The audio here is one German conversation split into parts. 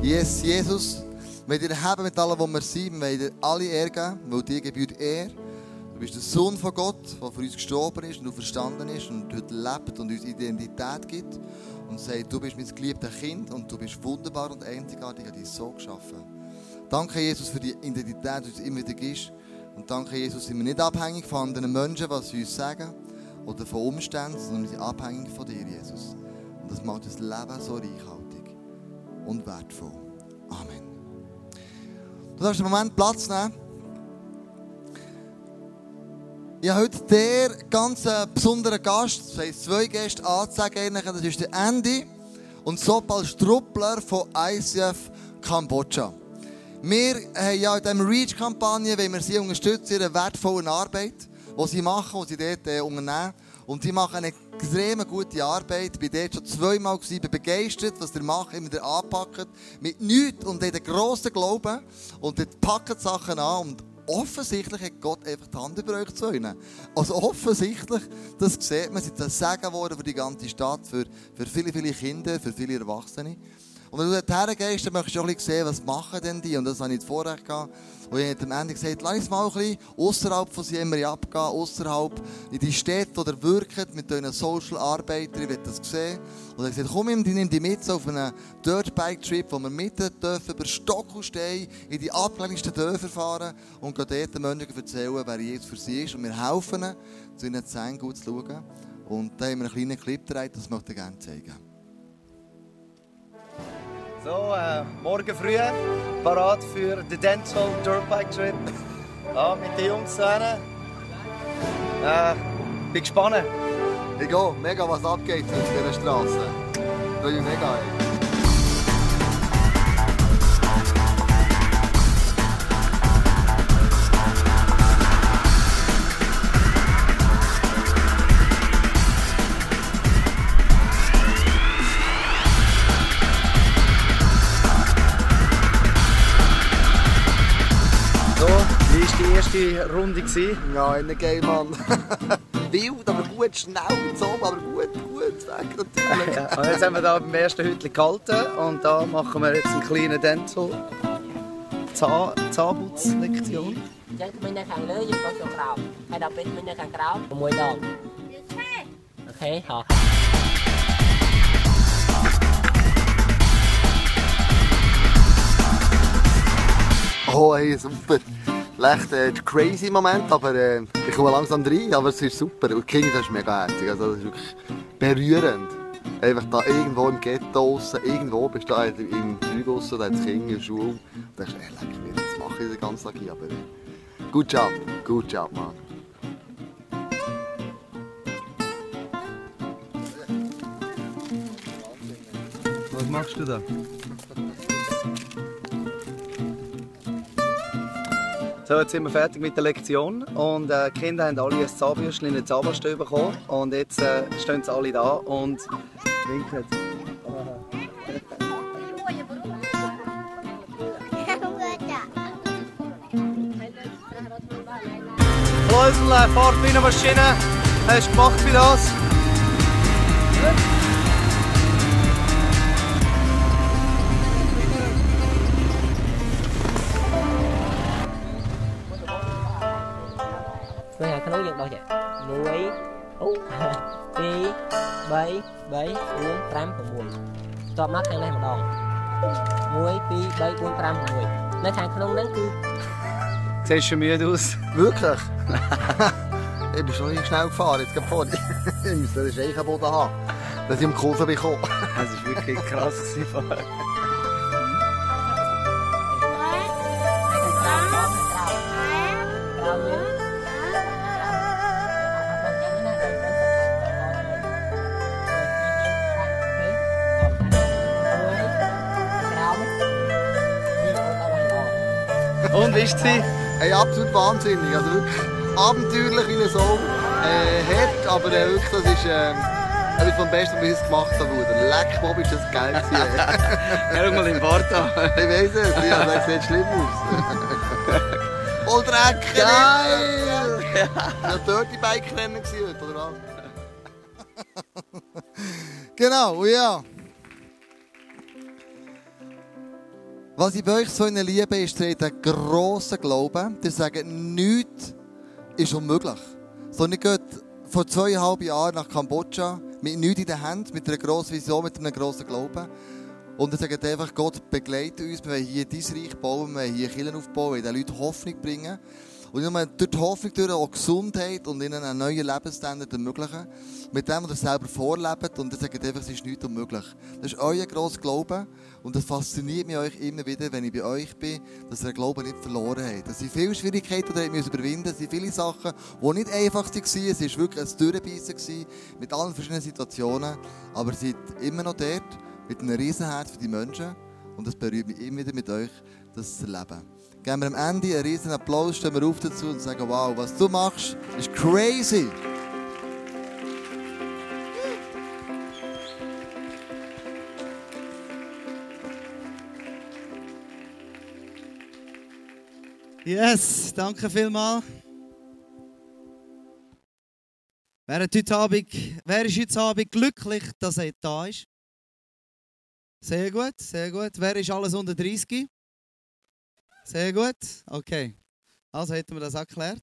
Yes, Jesus, wir dir haben mit allem, was wir sind, wir dir alle Ehre geben, weil dir gebührt Ehre. Du bist der Sohn von Gott, der für uns gestorben ist und verstanden ist und heute lebt und uns Identität gibt und sagt, du bist mein geliebtes Kind und du bist wunderbar und einzigartig, an dich so geschaffen. Danke, Jesus, für die Identität, die uns immer wieder gibst. Und danke, Jesus, sind wir nicht abhängig von anderen Menschen, was sie uns sagen oder von Umständen, sondern wir sind abhängig von dir, Jesus. Und das macht das Leben so reichhaltig und wertvoll. Amen. Du darfst einen Moment Platz nehmen. Ich habe heute der ganz besonderen Gast, das heisst zwei Gäste anzeigen. Das ist der Andy und Sopal Struppler von ICF Kambodscha. Wir haben ja in dieser REACH-Kampagne, wenn wir sie unterstützen, ihre wertvollen Arbeit, die sie machen, die sie dort äh, unternehmen. Und sie machen eine extrem gute Arbeit. Ich war dort schon zweimal, gewesen, bin begeistert, was sie machen, immer wieder anpacken. Mit nichts und haben einen grossen Glauben. Und dort packen die Sachen an. Und offensichtlich hat Gott einfach die Hand über euch zu ihnen. Also offensichtlich, das sieht man, sind das Segen geworden für die ganze Stadt, für, für viele, viele Kinder, für viele Erwachsene. Und wenn du dorthin gehst, dann möchtest du auch ein bisschen sehen, was machen denn die. Und das habe ich vorher gehabt. Und ich habe am Ende gesagt, lass uns mal ein bisschen außerhalb von Siemeri abgehen, außerhalb in die Städte oder wirken mit diesen Social Arbeitern, ich will das sehen. Und er hat gesagt, komm, nimm die mit auf einen Dirtbike-Trip, wo wir mitten dürfen über Stock und Stein in die abgelegensten Dörfer fahren und dort den Menschen erzählen, wer Jesus für sie ist. Und wir helfen ihnen, zu ihnen Zähnen gut zu schauen. Und da haben wir einen kleinen Clip gedreht, das möchte ich gerne zeigen. So, äh, morgen früh parat für den Dental Dirtbike Trip. Ja, mit den Jungs zusammen. Äh, bin gespannt. Ich gehe, mega was abgeht auf dieser Straße. Ich mega. Ey. die erste Runde. Gewesen. Ja, eine Game, Mann. Wild, aber gut, schnell, zusammen, aber gut, gut, weg natürlich. ja, jetzt haben wir hier beim ersten Hütchen gehalten und da machen wir jetzt einen kleinen Dental. Zahn Zahnputzlektion. Chân mình đang hàng lưới ich con chuột rào. Hay đọc bên mình đang hàng rào. Mùi đòn. Oh, hey, super. Leicht äh, crazy Moment, aber äh, ich komme langsam rein, aber es ist super. Und die Kinder, ist mega herzig, also das ist wirklich berührend. Einfach da irgendwo im Ghetto aussen, irgendwo bist du da im Zeug aussen, da hat das Kind in der Schule. Und denkst ey, leck mich, das mache ich den ganzen Tag hier, aber good job, good job, Mann. Was machst du da? So, jetzt sind wir fertig mit der Lektion und äh, die Kinder haben alle ein Zahnbürstchen in den Zahnpasta bekommen und jetzt äh, stehen sie alle da und winken. Läusel, Fahrtbienenmaschine, hast du gemacht für das? 3 4 5 6តបមកខាងនេះម្ដង1 2 3 4 5 6នៅខាងក្នុងហ្នឹងគឺ Siehst schon müde aus? Wirklich? ich bin schon nicht schnell gefahren, jetzt gerade vorne. ich müsste einen Scheichenboden haben, dass ich im Kurve bekomme. Es war wirklich krass. Wie ist sie? Hey, absolut wahnsinnig, also wirklich abenteuerlich in so äh, hart, aber äh, wirklich, das ist ähm, etwas vom Besten, was ich jetzt gemacht habe. Bruder. Leck, Bob, ist das geil gewesen. mal im Bart an. ich weiss es, ja, das sieht schlimm aus. Voll Dreck, Geil! Ja, Dirty Bike Rennen gewesen heute, oder was? genau, ja. Was ich bei euch so liebe, ist, ihr einen grossen Glauben. Die sagen, nichts ist unmöglich. So, ihr geht vor zweieinhalb Jahren nach Kambodscha mit nichts in der Hand, mit einer grossen Vision, mit einem grossen Glauben. Und er sagt einfach, Gott begleitet uns, wir wollen hier dein Reich bauen, wir wollen hier Kirchen aufbauen, wir wollen den Leuten Hoffnung bringen. Und nur durch die Hoffnung durch auch Gesundheit und ihnen einen neuen Lebensstandard ermöglichen. Mit dem, was ihr selber vorlebt. Und er sagt einfach, es ist nichts unmöglich. Das ist euer grosser Glaube. Und das fasziniert mich euch immer wieder, wenn ich bei euch bin, dass ihr Glauben nicht verloren habt. Es sind viele Schwierigkeiten, die ihr überwinden. Es sind viele Sachen, die nicht einfach waren. Es war wirklich ein Durchbeissen mit allen verschiedenen Situationen. Aber ihr seid immer noch dort mit einem Riesenherz für die Menschen. Und das berührt mich immer wieder mit euch, das zu erleben. Geben wir am Ende einen riesen Applaus, stehen wir auf dazu und sagen, wow, was du machst, ist crazy. Yes, danke vielmals. Wer, heute Abend, wer ist heute Abend glücklich, dass er da ist? Sehr gut, sehr gut. Wer ist alles unter 30? Sehr gut, okay. Also hätten wir das auch geklärt.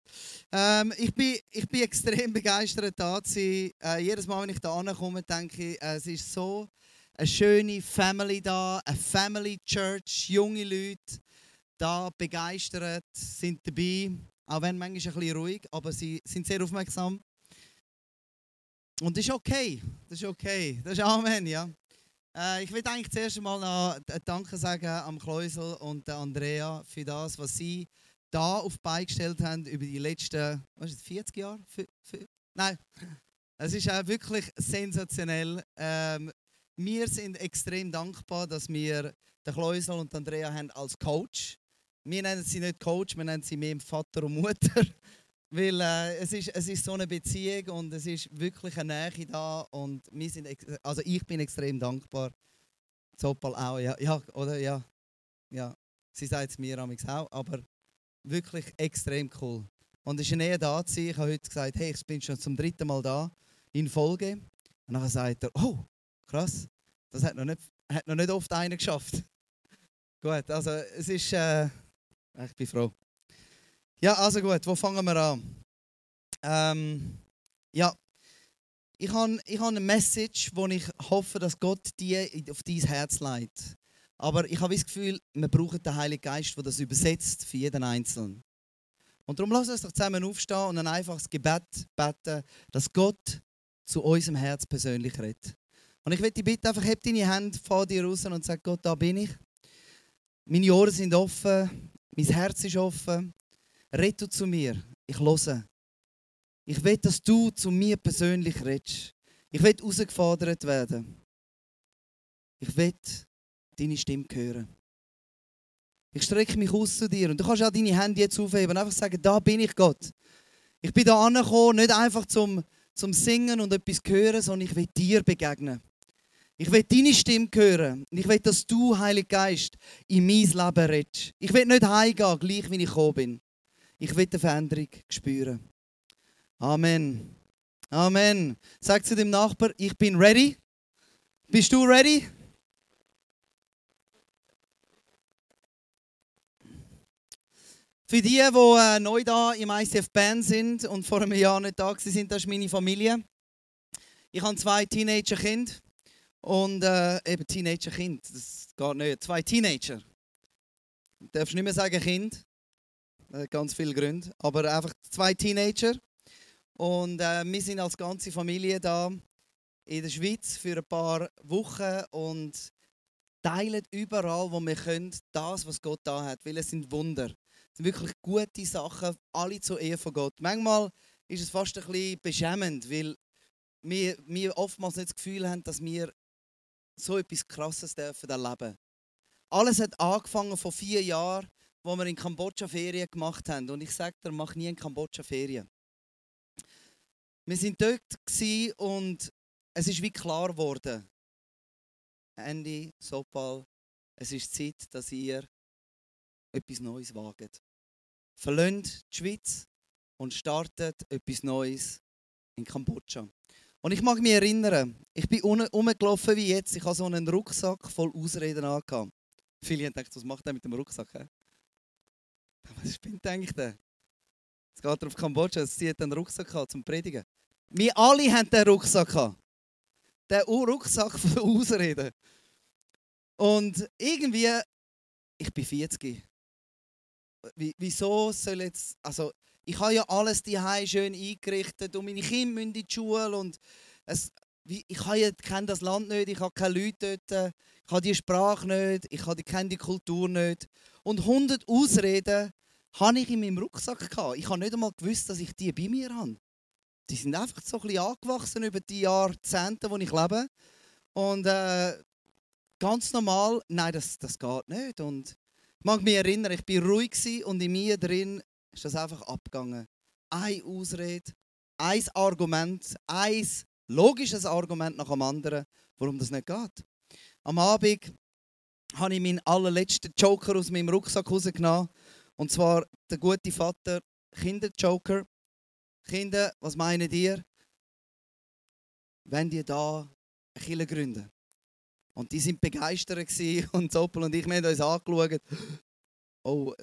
Ähm, ich, bin, ich bin extrem begeistert, da zu sein. Äh, jedes Mal, wenn ich da ankomme, denke ich, äh, es ist so eine schöne Family da, eine Family Church, junge Leute da begeistert, sind dabei, auch wenn manchmal ein bisschen ruhig, aber sie sind sehr aufmerksam. Und das ist okay, das ist okay, das ist Amen, ja. Äh, ich will eigentlich zuerst mal noch Danke sagen am Kleusel und Andrea für das, was sie da auf beigestellt haben über die letzten was ist, 40 Jahre. Für, nein, es ist auch wirklich sensationell. Ähm, wir sind extrem dankbar, dass wir den Kleusel und Andrea haben als Coach wir nennen sie nicht Coach, wir nennen sie mehr Vater und Mutter. Weil äh, es, ist, es ist so eine Beziehung und es ist wirklich eine Nähe da. Und wir sind, also ich bin extrem dankbar. Zopal auch, ja, ja, oder? Ja, ja. Sie sagt es mir auch, aber wirklich extrem cool. Und es ist eine Nähe da zu Ich habe heute gesagt, hey, ich bin schon zum dritten Mal da in Folge. Und dann sagt er, oh, krass, das hat noch nicht, hat noch nicht oft einer geschafft. Gut, also es ist. Äh, ich bin froh. Ja, also gut, wo fangen wir an? Ähm, ja, ich habe ich hab eine Message, wo ich hoffe, dass Gott die auf dein Herz leitet. Aber ich habe das Gefühl, wir brauchen den Heiligen Geist, der das übersetzt für jeden Einzelnen. Und darum lass uns doch zusammen aufstehen und ein einfaches Gebet beten, dass Gott zu unserem Herz persönlich redet. Und ich möchte dich bitten, einfach heb deine Hände vor dir raus und sag Gott, da bin ich. Meine Ohren sind offen, mein Herz ist offen. Red du zu mir. Ich höre. Ich will, dass du zu mir persönlich redest. Ich will herausgefordert werden. Ich will deine Stimme hören. Ich strecke mich aus zu dir und du kannst auch deine Hände jetzt aufheben und einfach sagen, da bin ich Gott. Ich bin da angekommen, nicht einfach zum, zum Singen und etwas hören, sondern ich will dir begegnen. Ich will deine Stimme hören. Ich will, dass du, Heiliger Geist, in mein Leben redest. Ich will nicht heimgehen, gleich wie ich gekommen bin. Ich will eine Veränderung spüren. Amen. Amen. Sag zu dem Nachbar, ich bin ready. Bist du ready? Für die, die äh, neu da im ICF Band sind und vor einem Jahr nicht da sind, das ist meine Familie. Ich habe zwei Teenager-Kinder. Und äh, eben Teenager-Kind, das geht nicht. Zwei Teenager. Du darfst nicht mehr sagen Kind. Äh, ganz viele Gründe. Aber einfach zwei Teenager. Und äh, wir sind als ganze Familie da in der Schweiz für ein paar Wochen und teilen überall, wo wir können, das, was Gott da hat. Weil es sind Wunder. Es sind wirklich gute Sachen, alle zur Ehe von Gott. Manchmal ist es fast ein bisschen beschämend, weil wir, wir oftmals nicht das Gefühl haben, dass wir so etwas Krasses dürfen erleben. Alles hat angefangen vor vier Jahren, wo wir in Kambodscha Ferien gemacht haben. Und ich sage dir, mach nie in Kambodscha Ferien. Wir sind dort und es ist wie klar geworden. Andy, Sopal, es ist Zeit, dass ihr etwas Neues wagt. Verlöhnt die Schweiz und startet etwas Neues in Kambodscha. Und ich mag mich erinnern, ich bin rumgelaufen wie jetzt. Ich hatte so einen Rucksack voll Ausreden angehabt. Viele haben gedacht, was macht er mit dem Rucksack? He? Was spinnt eigentlich der? Jetzt geht er auf Kambodscha, jetzt zieht er einen Rucksack an, zum Predigen. Wir alle haben den Rucksack gehabt. Den Rucksack der Ausreden. Und irgendwie, ich bin 40. Wie, wieso soll jetzt, also ich habe ja alles die schön eingerichtet und meine Kinder müssen in die Schule und es, ich ja, kenne das Land nicht, ich habe keine Leute dort, ich habe die Sprache nicht, ich kenne die Kultur nicht. Und 100 Ausreden habe ich in meinem Rucksack gehabt. Ich habe nicht einmal gewusst, dass ich die bei mir habe. Die sind einfach so ein bisschen angewachsen über die Jahrzehnte, wo ich lebe. Und äh, ganz normal, nein, das, das geht nicht. Und ich mag mich erinnern, ich war ruhig und in mir drin ist das einfach abgegangen. Eine Ausrede, ein Argument, ein logisches Argument nach dem anderen, warum das nicht geht. Am Abend habe ich meinen allerletzten Joker aus meinem Rucksack rausgenommen. Und zwar der gute Vater Kinderjoker. Kinder, was meinen ihr? Wenn die da eine Kirche gründen? Und die sind begeistert und Soppel und ich, wir haben uns angeschaut. Oh.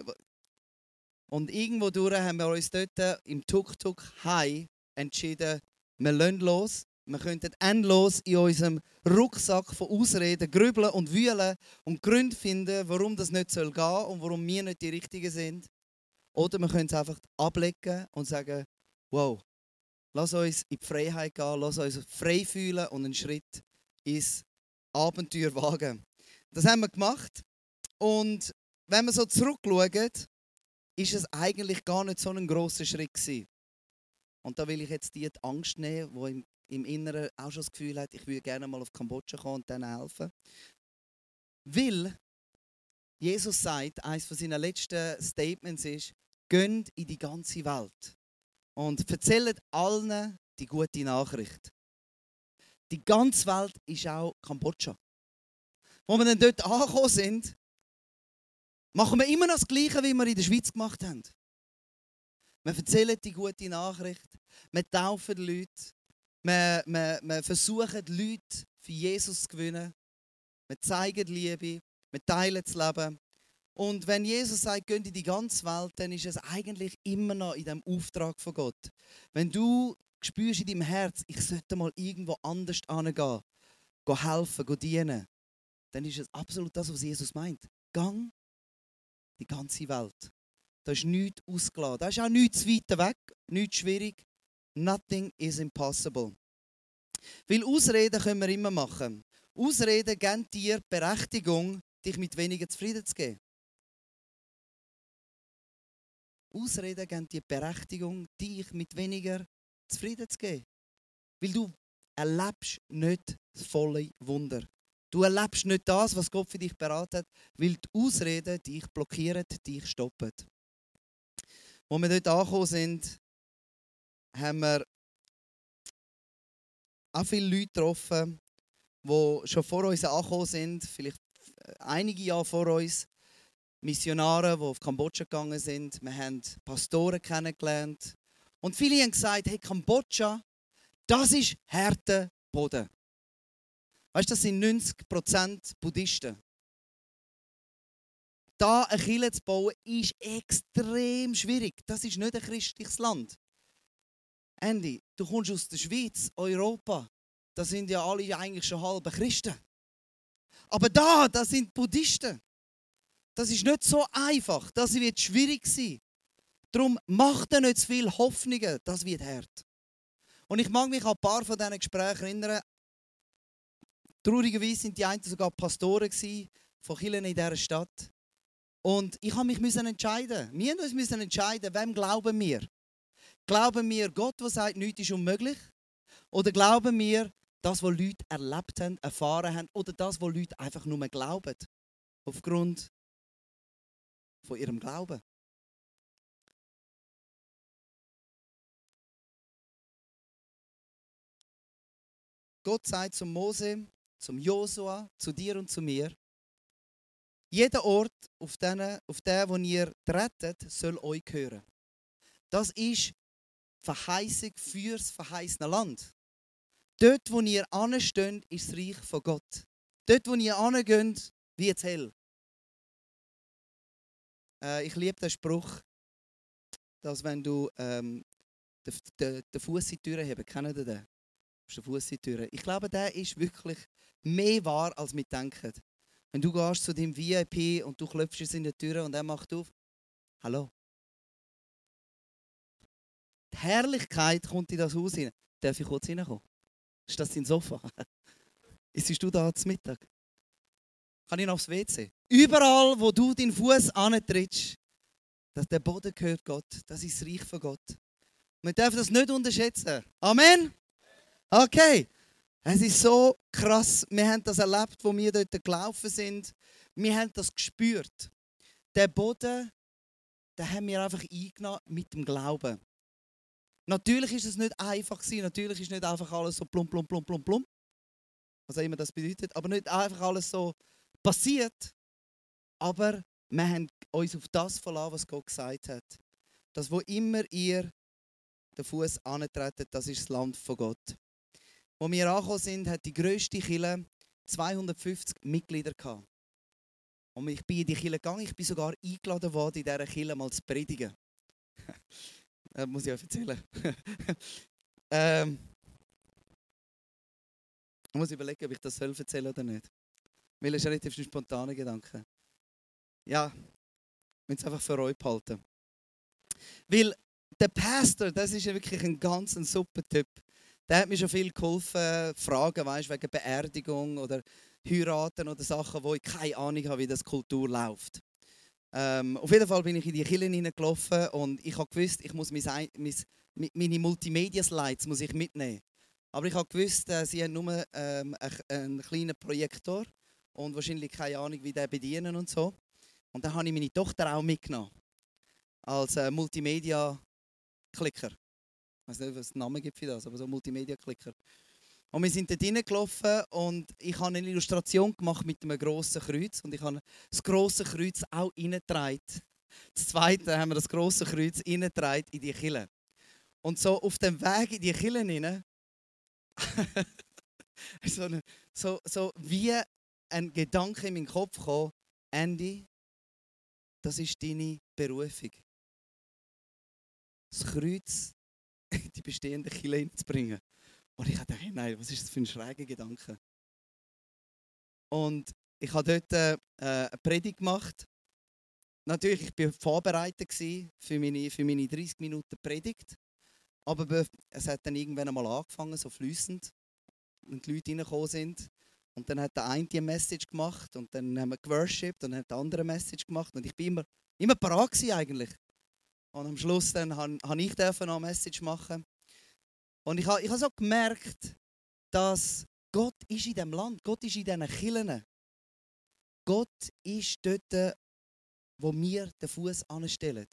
Und irgendwo durch haben wir uns dort im Tuk-Tuk High entschieden, wir lassen los. Wir könnten endlos in unserem Rucksack von Ausreden grübeln und wühlen und Gründe finden, warum das nicht gehen soll und warum wir nicht die Richtigen sind. Oder wir können es einfach ablegen und sagen, wow, lass uns in die Freiheit gehen, lass uns frei fühlen und einen Schritt ins Abenteuer wagen. Das haben wir gemacht. Und wenn wir so zurückschauen, ist es eigentlich gar nicht so ein großer Schritt gewesen. Und da will ich jetzt die, Angst nehmen, die im, im Inneren auch schon das Gefühl hat, ich würde gerne mal auf Kambodscha kommen und denen helfen. Weil Jesus sagt, eines von seinen letzten Statements ist, gönnt in die ganze Welt und erzählt allen die gute Nachricht. Die ganze Welt ist auch Kambodscha. Wo wir dann dort angekommen sind, machen wir immer noch das Gleiche, wie wir in der Schweiz gemacht haben. Wir erzählen die gute Nachricht, wir taufen die Leute, wir, wir, wir versuchen die Leute für Jesus zu gewinnen, wir zeigen die Liebe, wir teilen das Leben. Und wenn Jesus sagt, geh in die ganze Welt, dann ist es eigentlich immer noch in dem Auftrag von Gott. Wenn du spürst in deinem Herz, ich sollte mal irgendwo anders hingehen, gehen helfen, dienen, dann ist es absolut das, was Jesus meint. Gang die ganze Welt. Da ist nichts ausgeladen. Da ist auch nichts weit weg, nichts schwierig. Nothing is impossible. Weil Ausreden können wir immer machen. Ausreden geben dir Berechtigung, dich mit weniger zufrieden zu geben. Ausreden geben dir Berechtigung, dich mit weniger zufrieden zu geben. Weil du erlebst nicht das volle Wunder. Du erlebst nicht das, was Gott für dich beraten hat, weil die Ausreden dich blockieren, dich stoppen. Als wir dort angekommen sind, haben wir auch viele Leute getroffen, die schon vor uns angekommen sind, vielleicht einige Jahre vor uns. Missionare, die auf Kambodscha gegangen sind. Wir haben Pastoren kennengelernt. Und viele haben gesagt, hey, Kambodscha, das ist harter Boden. Weißt du, das sind 90% Buddhisten. Da eine Kirche zu bauen, ist extrem schwierig. Das ist nicht ein christliches Land. Andy, du kommst aus der Schweiz, Europa. Da sind ja alle eigentlich schon halbe Christen. Aber da, das sind Buddhisten. Das ist nicht so einfach. Das wird schwierig sein. Darum macht er nicht zu viel Hoffnungen. Das wird hart. Und ich mag mich an ein paar von diesen Gesprächen erinnern. Traurigerweise sind die einen sogar Pastoren von Kirchen in dieser Stadt. Und ich habe mich entscheiden. Wir müssen uns entscheiden, wem glauben wir. Glauben wir Gott, der sagt, nichts ist unmöglich? Oder glauben wir das, was Leute erlebt haben, erfahren haben? Oder das, was Leute einfach nur glauben? Aufgrund von ihrem Glauben. Gott sagt zum Mose, zum Josua, zu dir und zu mir, jeder Ort, auf den, auf den wo ihr rettet, soll euch gehören. Das ist Verheißung fürs verheißene Land. Dort, wo ihr ansteht, ist das Reich von Gott. Dort, wo ihr angeht, wird es hell. Äh, ich liebe den Spruch, dass wenn du ähm, den, den, den Fuß in die Tür heben, kennen ihr den? Den Fuß in die Tür. Ich glaube, der ist wirklich mehr wahr, als wir denken. Wenn du gehst zu deinem VIP und du klopfst es in die Tür und er macht auf, hallo. Die Herrlichkeit kommt in das Haus hinein. Darf ich kurz reinkommen? Ist das dein Sofa? Ist du da zum Mittag? Kann ich noch aufs WC? Überall, wo du deinen Fuß antrittst, dass der Boden gehört Gott. Das ist das Reich von Gott. Wir dürfen das nicht unterschätzen. Amen? Okay. Es ist so krass. Wir haben das erlebt, wo wir dort gelaufen sind. Wir haben das gespürt. Der Boden, den haben wir einfach eingenommen mit dem Glauben. Natürlich ist es nicht einfach gewesen. Natürlich ist nicht einfach alles so plum, plum, plum, plum, plum. Was auch immer das bedeutet. Aber nicht einfach alles so passiert. Aber wir haben uns auf das verlassen, was Gott gesagt hat. Dass wo immer ihr den Fuß antretet, das ist das Land von Gott. Wo wir angekommen sind, hat die grösste Kille 250 Mitglieder gehabt. Und ich bin in die Kille gegangen, ich bin sogar eingeladen worden, in dieser Kille mal zu predigen. das muss ich euch erzählen. ähm, ich muss überlegen, ob ich das soll oder nicht. Weil es ist relativ ein spontaner Gedanke. Ja, ich will es einfach für euch behalten. Weil der Pastor, das ist ja wirklich ein ganz ein super Typ. Der hat mir schon viel geholfen, Fragen, weißt, wegen Beerdigung oder Heiraten oder Sachen, wo ich keine Ahnung habe, wie das Kultur läuft. Ähm, auf jeden Fall bin ich in die Kirche hineingelaufen und ich habe gewusst, ich muss mein, mein, meine Multimedia-Slides muss ich mitnehmen. Aber ich habe gewusst, äh, sie haben nur ähm, einen kleinen Projektor und wahrscheinlich keine Ahnung, wie der bedienen und so. Und dann habe ich meine Tochter auch mitgenommen als äh, Multimedia-Klicker. Ich weiß nicht, was es Namen gibt für das, aber so Multimedia-Klicker. Und wir sind dort hineingelaufen und ich habe eine Illustration gemacht mit einem grossen Kreuz. Und ich habe das grosse Kreuz auch reingetragen. Das zweite haben wir das grosse Kreuz reingetragen in die Kille. Und so auf dem Weg in die Kille hinein, so, so, so wie ein Gedanke in meinen Kopf kam, Andy, das ist deine Berufung. Das Kreuz die bestehende Kirche hineinzubringen. Und ich dachte, nein, was ist das für ein schräger Gedanke? Und ich habe dort äh, eine Predigt gemacht. Natürlich, ich war vorbereitet für meine, für meine 30 Minuten Predigt. Aber es hat dann irgendwann einmal angefangen, so flüssend, und die Leute reingekommen sind. Und dann hat der eine die Message gemacht und dann haben wir geworshipped und dann hat der andere eine Message gemacht. Und ich bin immer, immer parat eigentlich. Und am Schluss dann habe, ich noch eine Message machen. Und ich habe, ich habe so gemerkt, dass Gott ist in diesem Land, Gott ist in diesen Kirchen. Gott ist dort, wo wir den Fuß anstellen.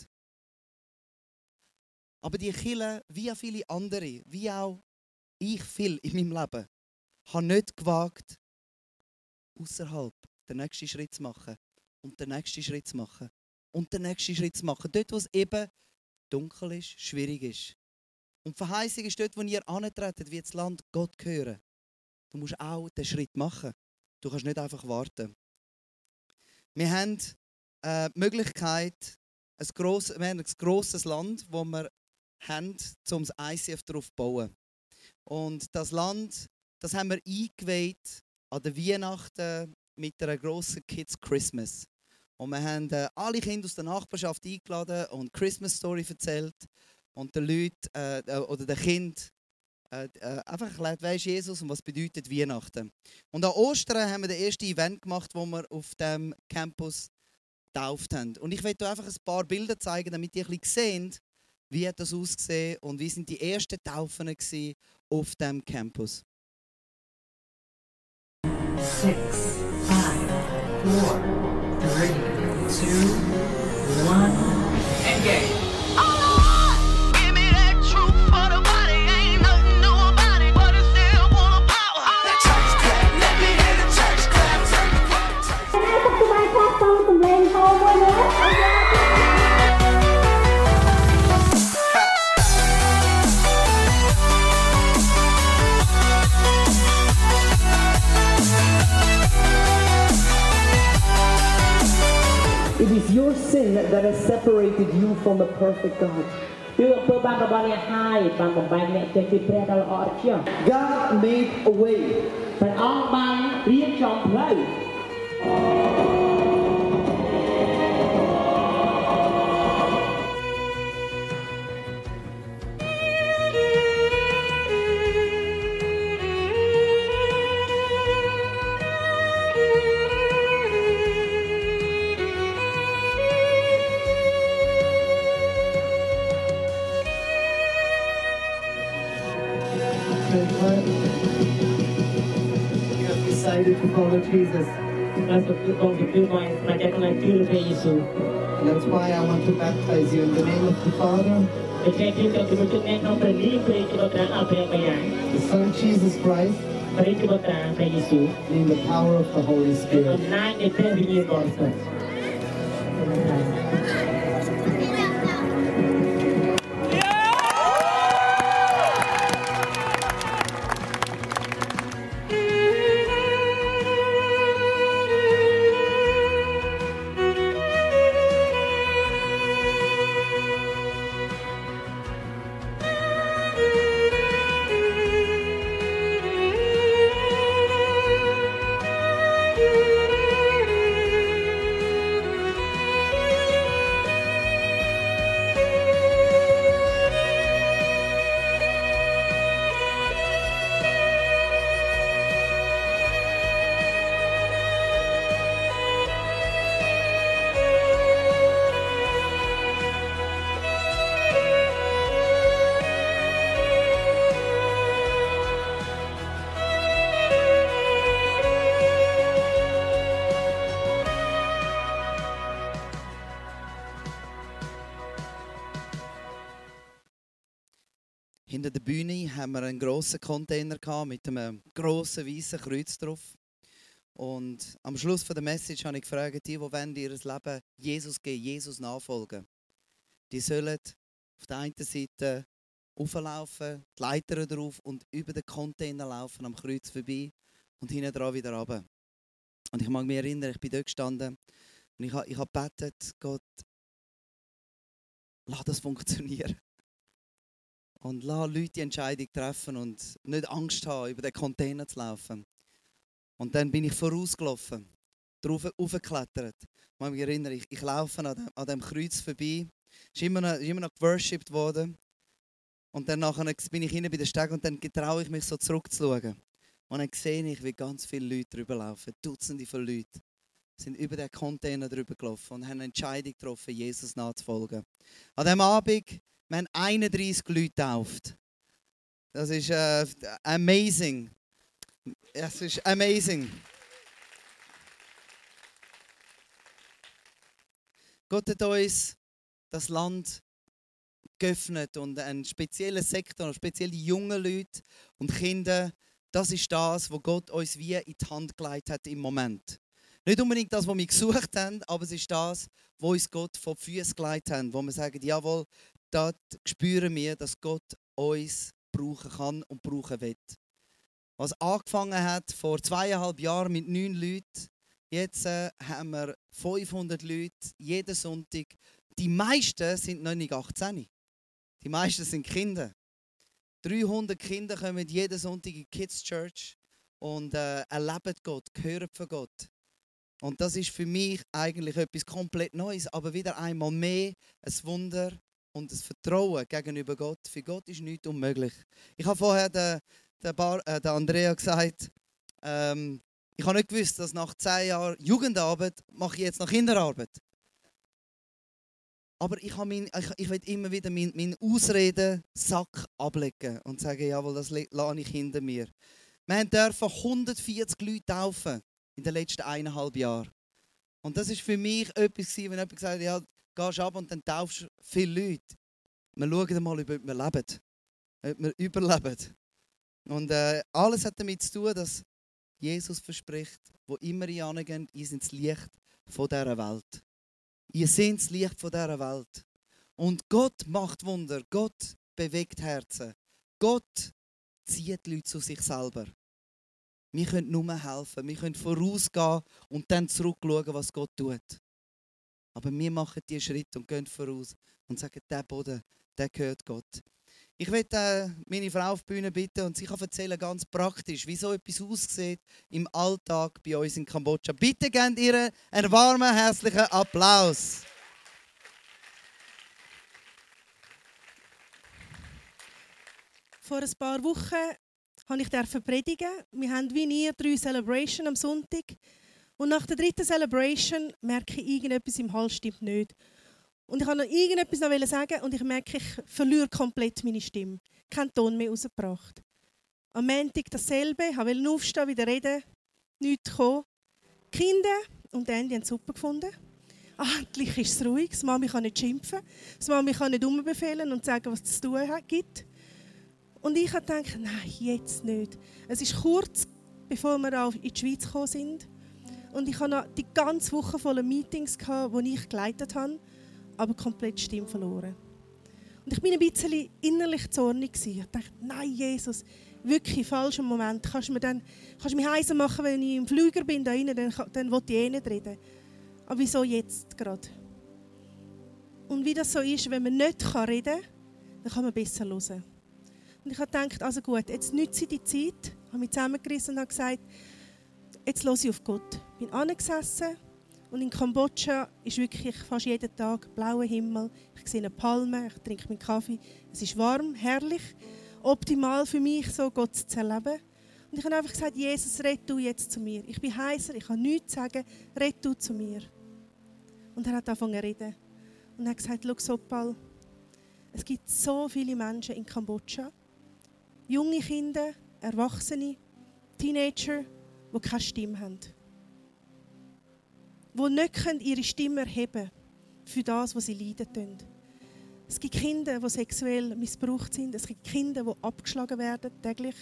Aber die Kirche, wie viele andere, wie auch ich viel in meinem Leben, habe nicht gewagt, außerhalb den nächsten Schritt zu machen und den nächsten Schritt zu machen und den nächsten Schritt zu machen. Dort, wo es eben dunkel ist, schwierig ist. Und Verheißung ist dort, wo ihr antretet, wie das Land Gott gehören. Du musst auch den Schritt machen. Du kannst nicht einfach warten. Wir haben äh, die Möglichkeit, ein, gross, wir haben ein grosses Land, wo wir haben, um das ICF darauf zu bauen. Und das Land, das haben wir eingeweiht an der Weihnachten mit einer grossen Kids Christmas. Und wir haben äh, alle Kinder aus der Nachbarschaft eingeladen und Christmas Story erzählt und den Leuten äh, äh oder den Kindern äh, äh, einfach erklärt, wer ist Jesus und was bedeutet Weihnachten. Und an Ostern haben wir das erste Event gemacht, wo wir auf dem Campus getauft haben. Und ich werde einfach ein paar Bilder zeigen, damit ihr ein bisschen seht, wie hat das ausgesehen und wie sind die ersten Taufen auf dem Campus. Six, five, four, three, two, one, and game. is your sin that has separated you from the perfect God. គឺអំពើបាបរបស់អ្នកហើយបានបំបែកអ្នកចេញពីព្រះដ៏ល្អឥតខ្ចោះ God made a way. ព្រះអង្គបានរៀបចំផ្លូវ Jesus. That's the, of the I Yesu. That's why I want to baptize you in the name of the Father, the Son Jesus Christ, and in the power of the Holy Spirit. Hinter der Bühne haben wir einen grossen Container mit einem grossen weißen Kreuz drauf. Und am Schluss von der Message habe ich gefragt, die, die wollen ihr Leben Jesus geben, Jesus nachfolgen, die sollen auf der einen Seite auflaufen, die Leiter drauf und über den Container laufen, am Kreuz vorbei und hinten dran wieder runter. Und ich mag mich erinnern, ich bin dort gestanden und ich habe ich hab gebetet, Gott, lass das funktionieren. Und lass Leute die Entscheidung treffen und nicht Angst haben, über den Container zu laufen. Und dann bin ich vorausgelaufen, drauf aufgeklettert. Ich mich erinnern, ich, ich laufe an dem, dem Kreuz vorbei. Es ist immer noch, ist worden. Und dann nachher bin ich hinten bei der Steg und dann getraue ich mich so zurückzuschauen. Und dann sehe ich, wie ganz viele Leute drüber laufen. Dutzende von Leuten sind über den Container drüber gelaufen und haben eine Entscheidung getroffen, Jesus nachzufolgen. An diesem Abend wir haben 31 Leute getauft. Das ist äh, amazing. Es ist amazing. Gott hat uns das Land geöffnet und einen speziellen Sektor, spezielle junge Leute und Kinder. Das ist das, was Gott uns wie in die Hand gelegt hat im Moment. Nicht unbedingt das, was wir gesucht haben, aber es ist das, was uns Gott vor die Füße gelegt hat, wo wir sagen, jawohl, dort spüren wir, dass Gott uns brauchen kann und brauchen will. Was angefangen hat vor zweieinhalb Jahren mit neun Leuten, jetzt äh, haben wir 500 Leute jeden Sonntag. Die meisten sind noch nicht 18. Die meisten sind Kinder. 300 Kinder kommen jeden Sonntag in Kids Church und äh, erleben Gott, hören von Gott. Und das ist für mich eigentlich etwas komplett Neues, aber wieder einmal mehr ein Wunder und das Vertrauen gegenüber Gott. Für Gott ist nichts unmöglich. Ich habe vorher der, der, Bar, äh, der Andrea gesagt, ähm, ich habe nicht gewusst, dass nach zehn Jahren Jugendarbeit mache ich jetzt noch Kinderarbeit. Aber ich, mein, ich, ich will immer wieder meinen mein Ausreden-Sack ablegen und sagen, jawohl, das lasse ich hinter mir. Wir dürfen 140 Leute taufen in den letzten eineinhalb Jahren. Und das ist für mich etwas, wenn jemand gesagt hat, ja, gehst ab und dann taufst viele Leute. Wir schauen mal, ob wir leben. Ob wir überleben. Und äh, alles hat damit zu tun, dass Jesus verspricht, wo immer ihr angeht, ihr seid das Licht von dieser Welt. Ihr seid das Licht von dieser Welt. Und Gott macht Wunder. Gott bewegt Herzen. Gott zieht Leute zu sich selber. Wir können nur helfen. Wir können vorausgehen und dann zurückschauen, was Gott tut. Aber wir machen diesen Schritt und gehen voraus und sagen, der Boden, der gehört Gott. Ich möchte äh, meine Frau auf die Bühne bitten und sie kann erzählen ganz praktisch, wie so etwas aussieht im Alltag bei uns in Kambodscha. Bitte gebt ihr einen warmen, herzlichen Applaus. Vor ein paar Wochen habe ich predigen. Wir haben wie nie drei Celebration am Sonntag. Und nach der dritten Celebration merke ich, irgendetwas im Hals stimmt nicht. Und ich wollte noch irgendetwas noch sagen und ich merke, ich verliere komplett meine Stimme. Kein Ton mehr rausgebracht. Am Montag dasselbe, ich wollte aufstehen, wieder reden, nichts gekommen. Die Kinder und Andy haben es super gefunden. Endlich ist es ruhig, die Mami kann nicht schimpfen, die Mami kann nicht umbefehlen und sagen, was es zu tun gibt. Und ich habe gedacht, nein, jetzt nicht. Es ist kurz, bevor wir in die Schweiz gekommen sind. Und ich hatte die ganze Woche voller Meetings, die ich geleitet habe, aber komplett die Stimme verloren. Und ich war ein bisschen innerlich zornig. Ich dachte, nein, Jesus, wirklich falscher Moment. Kannst du, mir dann, kannst du mich heiser machen, wenn ich im Flüger bin, da rein, dann, dann will ich eh nicht reden. Aber wieso jetzt gerade? Und wie das so ist, wenn man nicht reden kann, dann kann man besser hören. Und ich habe gedacht, also gut, jetzt nütze ich die Zeit, habe mich zusammengerissen und habe gesagt, jetzt höre ich auf Gott. Ich bin angesessen und in Kambodscha ist wirklich fast jeden Tag blauer Himmel. Ich sehe eine Palme, ich trinke meinen Kaffee. Es ist warm, herrlich, optimal für mich, so Gott zu erleben. Und ich habe einfach gesagt, Jesus, red du jetzt zu mir. Ich bin heiser, ich kann nichts sagen, red du zu mir. Und er hat angefangen zu reden. Und er hat gesagt, schau Sopal, es gibt so viele Menschen in Kambodscha, junge Kinder, Erwachsene, Teenager, die keine Stimme haben. Die nicht ihre Stimme erheben können für das, was sie leiden. Es gibt Kinder, die sexuell missbraucht sind. Es gibt Kinder, die abgeschlagen werden täglich.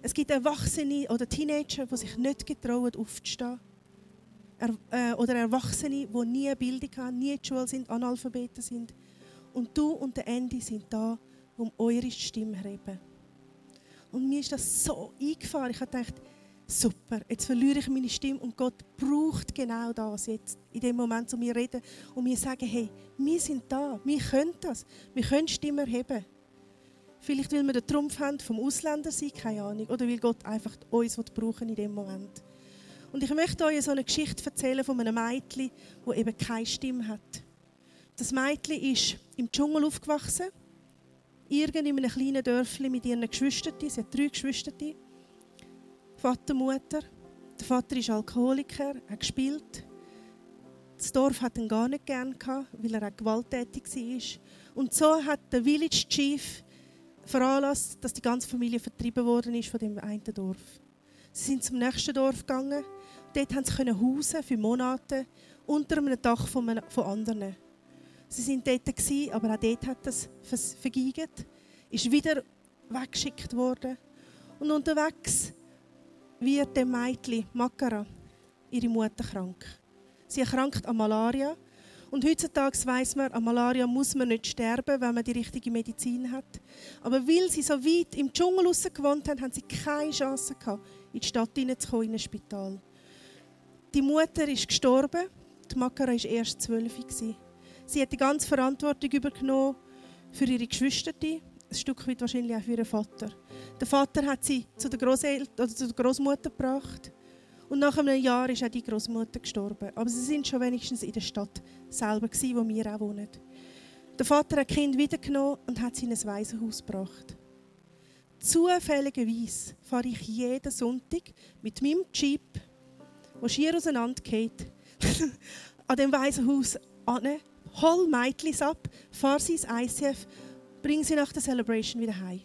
Es gibt Erwachsene oder Teenager, die sich nicht getrauen, aufzustehen. Er, äh, oder Erwachsene, die nie Bildung haben, nie in der Schule sind, Analphabeten sind. Und du und der Andy sind da, um eure Stimme zu erheben. Und mir ist das so eingefahren. Ich habe gedacht, super, jetzt verliere ich meine Stimme und Gott braucht genau das jetzt, in dem Moment, zu mir reden und mir sagen, hey, wir sind da, wir können das, wir können Stimme erheben. Vielleicht, weil wir den Trumpf haben vom Ausländer sein, keine Ahnung, oder weil Gott einfach uns brauchen in dem Moment. Und ich möchte euch so eine Geschichte erzählen von einem Mädchen, das eben keine Stimme hat. Das Mädchen ist im Dschungel aufgewachsen irgend in einem kleinen Dörfli mit ihren Geschwistern. Sie hat drei Geschwister. Vater, Mutter. Der Vater ist Alkoholiker, hat gespielt. Das Dorf hat ihn gar nicht gern gehabt, weil er auch gewalttätig war. Und so hat der Village Chief veranlasst, dass die ganze Familie vertrieben worden ist von dem einen Dorf. Sie sind zum nächsten Dorf gegangen. Dort haben sie hausen für Monate unter einem Dach von anderen. Sie sind dort, gewesen, aber auch dort hat es vergeigt. Ist wieder weggeschickt worden. Und unterwegs wird dem Mädchen, Makara, ihre Mutter krank. Sie erkrankt an Malaria. Und heutzutage weiß man, an Malaria muss man nicht sterben, wenn man die richtige Medizin hat. Aber weil sie so weit im Dschungel gewohnt haben, haben sie keine Chance gehabt, in die Stadt hineinzukommen, in ein Spital. Die Mutter ist gestorben, die Makara war erst zwölf. Sie hat die ganze Verantwortung übernommen für ihre Geschwister, ein Stück weit wahrscheinlich auch für ihren Vater. Der Vater hat sie zu der, oder zu der Großmutter gebracht und nach einem Jahr ist auch die Großmutter gestorben. Aber sie sind schon wenigstens in der Stadt selber gewesen, wo wir auch wohnen. Der Vater hat das Kind wiedergenommen und hat sie in ein Waisenhaus gebracht. Zufälligerweise fahre ich jeden Sonntag mit meinem Jeep, der schier auseinandergeht, an dem Waisenhaus an hol Mädchen ab, fahr sie ins ICF, bring sie nach der Celebration wieder heim.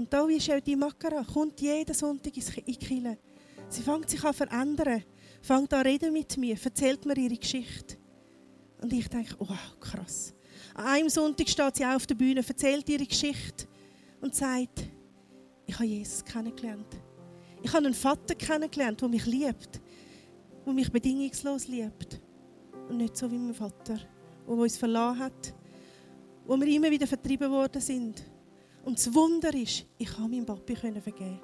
Und da ist auch die Makara, kommt jeden Sonntag in die Kirche. Sie fängt sich an zu verändern, fängt an reden mit mir, erzählt mir ihre Geschichte. Und ich denke, wow, krass. An einem Sonntag steht sie auf der Bühne, erzählt ihre Geschichte und sagt, ich habe Jesus kennengelernt. Ich habe einen Vater kennengelernt, der mich liebt, der mich bedingungslos liebt und nicht so wie mein Vater, der uns verlassen hat, wo wir immer wieder vertrieben worden sind. Und das Wunder ist, ich kann meinem Papi vergeben.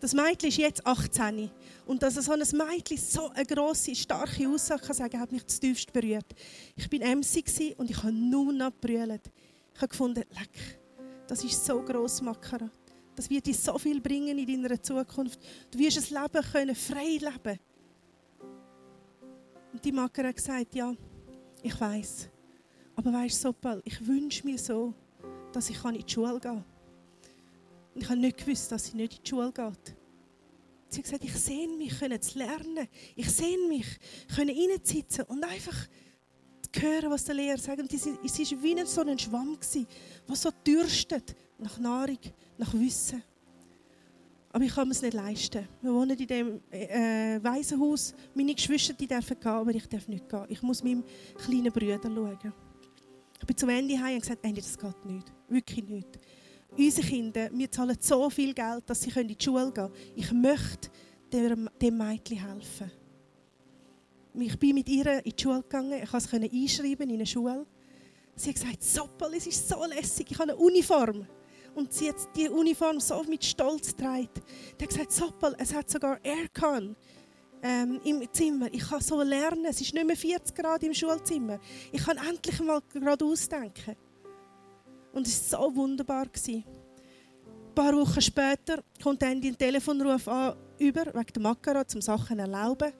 Das Mädchen ist jetzt 18. Und dass so ein Mädchen so eine grosse, starke Aussage kann sagen hat mich zutiefst berührt. Ich war MC und ich habe nur noch gebrüllt. Ich habe gefunden, leck, das ist so gross, Makara. Das wird dir so viel bringen in deiner Zukunft. Du wirst ein Leben können, frei leben. Und die Makara hat gesagt, ja, ich weiß. Aber weißt du, Sopal, ich wünsche mir so, dass ich in die Schule gehen kann. Und ich habe nicht gewusst, dass sie nicht in die Schule geht. Sie hat gesagt, ich sehe mich können zu lernen. Ich sehe mich können reinsitzen und einfach hören, was der Lehrer sagt. Und es war wie so ein Schwamm, der so dürstet nach Nahrung, nach Wissen. Aber ich kann es nicht leisten. Wir wohnen in dem äh, Waisenhaus. Meine Geschwister die dürfen gehen, aber ich darf nicht gehen. Ich muss meinem kleinen Bruder schauen. Ich bin zum Ende heim und gesagt, Ende, das geht nicht. Wirklich nicht. Unsere Kinder, wir zahlen so viel Geld, dass sie in die Schule gehen können. Ich möchte dem, Mädchen helfen. Ich bin mit ihr in die Schule gegangen. Ich konnte es einschreiben in eine Schule. Sie hat gesagt, Soppel, es ist so lässig. Ich habe eine Uniform. Und sie hat die Uniform so mit Stolz getragen. Sie hat gesagt, Soppel, es hat sogar Aircon ähm, im Zimmer. Ich kann so lernen. Es ist nicht mehr 40 Grad im Schulzimmer. Ich kann endlich mal gerade ausdenken. Und es war so wunderbar. Ein paar Wochen später kommt Andy einen Telefonruf an, über, wegen der Makara, um Sachen zu erlauben.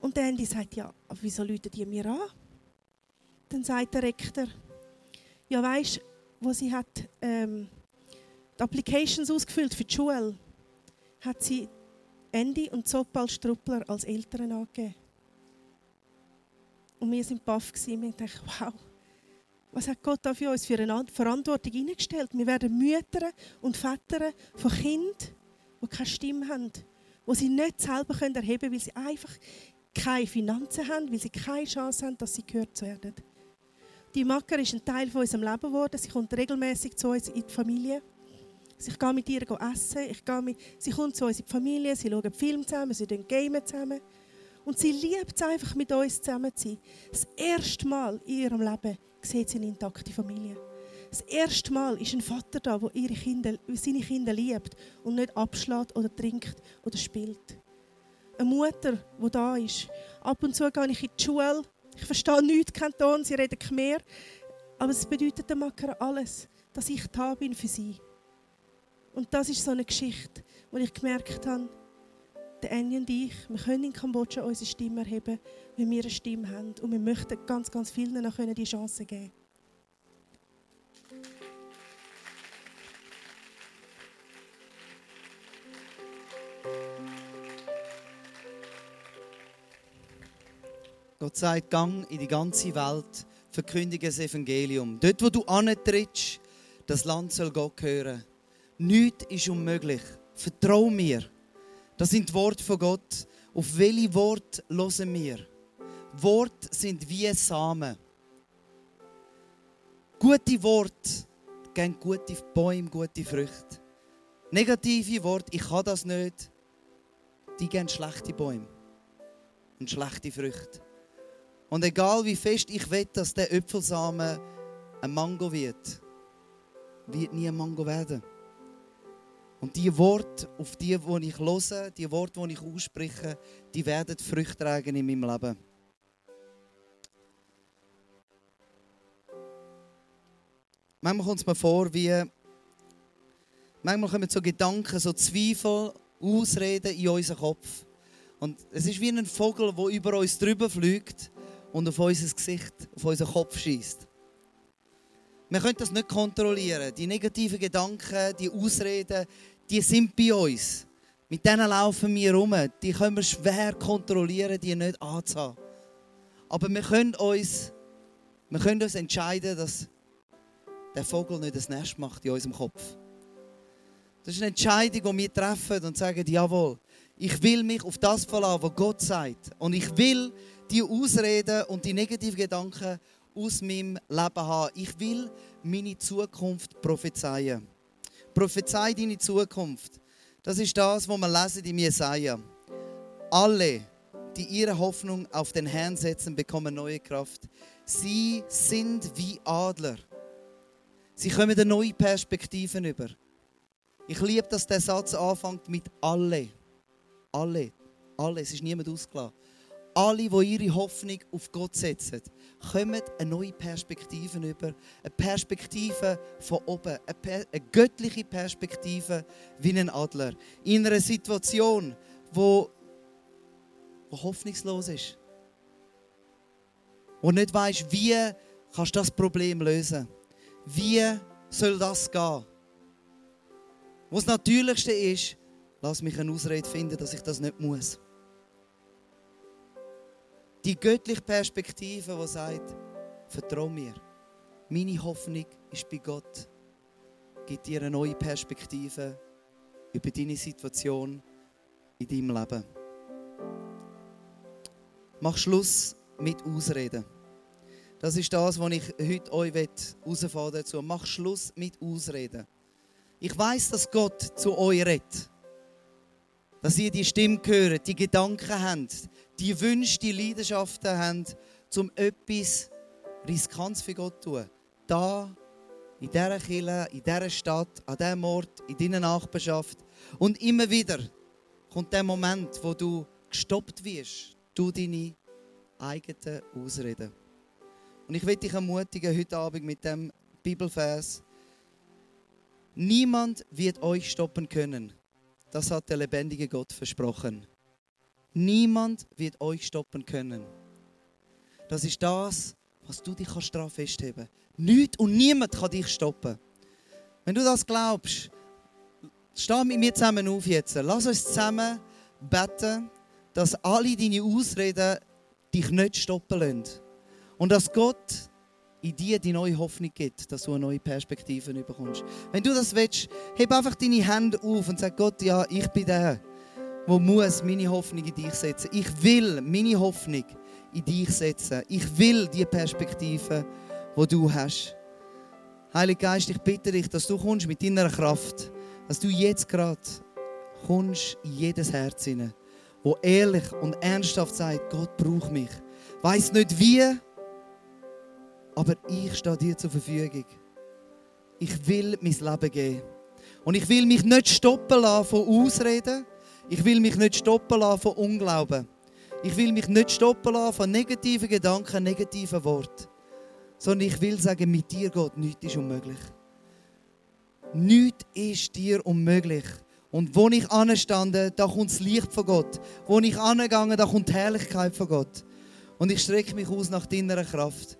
Und Andy sagt, ja, aber wieso läuten die mir an? Dann sagt der Rektor, ja weisst, wo sie hat ähm, die Applications ausgefüllt für die Schule, hat sie Andy und Zopal Struppler als Eltern angegeben. Und wir sind baff gewesen. Wir dachten, wow, was hat Gott da für uns für eine Verantwortung hineingestellt? Wir werden Mütter und Väter von Kindern, die keine Stimme haben, die sie nicht selber erheben können, weil sie einfach keine Finanzen haben, weil sie keine Chance haben, dass sie gehört werden. Die Macker ist ein Teil von unserem Leben geworden. Sie kommt regelmäßig zu uns in die Familie. Ich gehe mit ihr essen. Ich gehe mit, sie kommt zu uns in die Familie. Sie schauen Film zusammen, sie gamen zusammen. Und sie liebt es einfach, mit uns zusammen zu sein. Das erste Mal in ihrem Leben sieht sie eine intakte Familie. Das erste Mal ist ein Vater da, der ihre Kinder, seine Kinder liebt und nicht abschlägt oder trinkt oder spielt. Eine Mutter, die da ist. Ab und zu gehe ich in die Schule. Ich verstehe nichts, Kanton, sie reden Khmer. Aber es bedeutet dem Macker alles, dass ich da bin für sie. Und das ist so eine Geschichte, wo ich gemerkt habe, der Annie und ich, wir können in Kambodscha unsere Stimme erheben, wenn wir eine Stimme haben. Und wir möchten ganz, ganz vielen noch die Chance geben. Gott sagt, gang in die ganze Welt, verkündige das Evangelium. Dort, wo du antrittst, das Land soll Gott hören. Nichts ist unmöglich. Vertrau mir. Das sind die Worte von Gott. Auf welche Worte hören wir? Worte sind wie Samen. Gute Worte geben gute Bäume, gute Früchte. Negative Worte, ich kann das nicht, die geben schlechte Bäume und schlechte Früchte. Und egal wie fest ich will, dass der Äpfelsamen ein Mango wird, wird nie ein Mango werden. Und die Worte, auf die, die ich höre, die Worte, die ich ausspreche, die werden Früchte tragen in meinem Leben. Manchmal kommt es mir vor, wie manchmal kommen so Gedanken, so Zweifel, Ausreden in unseren Kopf. Und es ist wie ein Vogel, der über uns drüber fliegt und auf unser Gesicht, auf unseren Kopf schießt. Wir können das nicht kontrollieren. Die negativen Gedanken, die Ausreden, die sind bei uns. Mit denen laufen wir rum. Die können wir schwer kontrollieren, die nicht anzuhaben. Aber wir können uns, wir können uns entscheiden, dass der Vogel nicht das Nest macht in unserem Kopf. Das ist eine Entscheidung, die wir treffen und sagen, jawohl, ich will mich auf das verlassen, was Gott sagt. Und ich will die Ausreden und die negativen Gedanken aus meinem Leben haben. Ich will meine Zukunft prophezeien. Prophezei deine Zukunft. Das ist das, was wir lesen in Jesaja. Alle, die ihre Hoffnung auf den Herrn setzen, bekommen neue Kraft. Sie sind wie Adler. Sie kommen eine neue Perspektiven über. Ich liebe, dass der Satz anfängt mit alle. Alle. Alle. Es ist niemand ausgelassen. Alle, die ihre Hoffnung auf Gott setzen, kommen eine neue Perspektive über. Eine Perspektive von oben. Eine, per eine göttliche Perspektive wie ein Adler. In einer Situation, wo, wo hoffnungslos ist. Wo nicht weißt, wie kannst du das Problem lösen. Wie soll das gehen? Was das Natürlichste ist, lass mich eine Ausrede finden, dass ich das nicht muss. Die göttliche Perspektive, die sagt, vertrau mir. Meine Hoffnung ist bei Gott. Gibt dir eine neue Perspektive über deine Situation in deinem Leben. Mach Schluss mit Ausreden. Das ist das, was ich heute euch herausfordern dazu. Mach Schluss mit Ausreden. Ich weiß, dass Gott zu euch redet. Dass ihr die Stimme hört, die Gedanken habt, die Wünsche, die Leidenschaften habt, um etwas Riskantes für Gott zu tun. Da, in dieser Kirche, in dieser Stadt, an diesem Ort, in deiner Nachbarschaft. Und immer wieder kommt der Moment, wo du gestoppt wirst, du deine eigenen Ausreden. Und ich will dich ermutigen heute Abend mit dem Bibelvers. Niemand wird euch stoppen können. Das hat der lebendige Gott versprochen. Niemand wird euch stoppen können. Das ist das, was du dich daran festheben kannst. Nichts und niemand kann dich stoppen. Wenn du das glaubst, steh mit mir zusammen auf jetzt. Lass uns zusammen beten, dass alle deine Ausreden dich nicht stoppen lassen. Und dass Gott in dir die neue Hoffnung gibt, dass du eine neue Perspektive bekommst. Wenn du das willst, heb einfach deine Hände auf und sag Gott, ja, ich bin der, der muss meine Hoffnung in dich setzen. Ich will meine Hoffnung in dich setzen. Ich will die Perspektive, die du hast. Heiliger Geist, ich bitte dich, dass du kommst mit deiner Kraft, dass du jetzt gerade kommst in jedes Herz hinein, wo ehrlich und ernsthaft sagt, Gott braucht mich. Weiß nicht wie, aber ich stehe dir zur Verfügung. Ich will mein Leben geben. Und ich will mich nicht stoppen lassen von Ausreden. Ich will mich nicht stoppen lassen von Unglauben. Ich will mich nicht stoppen lassen von negativen Gedanken, negativen Worten. Sondern ich will sagen, mit dir, Gott, nichts ist unmöglich. Nichts ist dir unmöglich. Und wo ich anstande, da kommt das Licht von Gott. Wo ich angegangen, da kommt die Herrlichkeit von Gott. Und ich strecke mich aus nach deiner Kraft.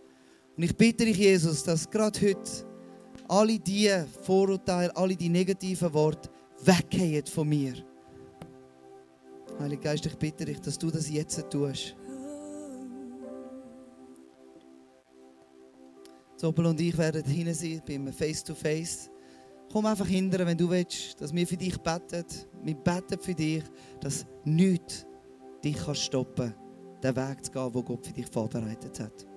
Und ich bitte dich, Jesus, dass gerade heute alle diese Vorurteile, alle die negativen Worte weggehen von mir. Heiliger Geist, ich bitte dich, dass du das jetzt tust. Zoppel und ich werden hinten sein, beim Face-to-Face. Komm einfach hinterher, wenn du willst, dass wir für dich beten. Wir beten für dich, dass nichts dich stoppen kann, den Weg zu gehen, den Gott für dich vorbereitet hat.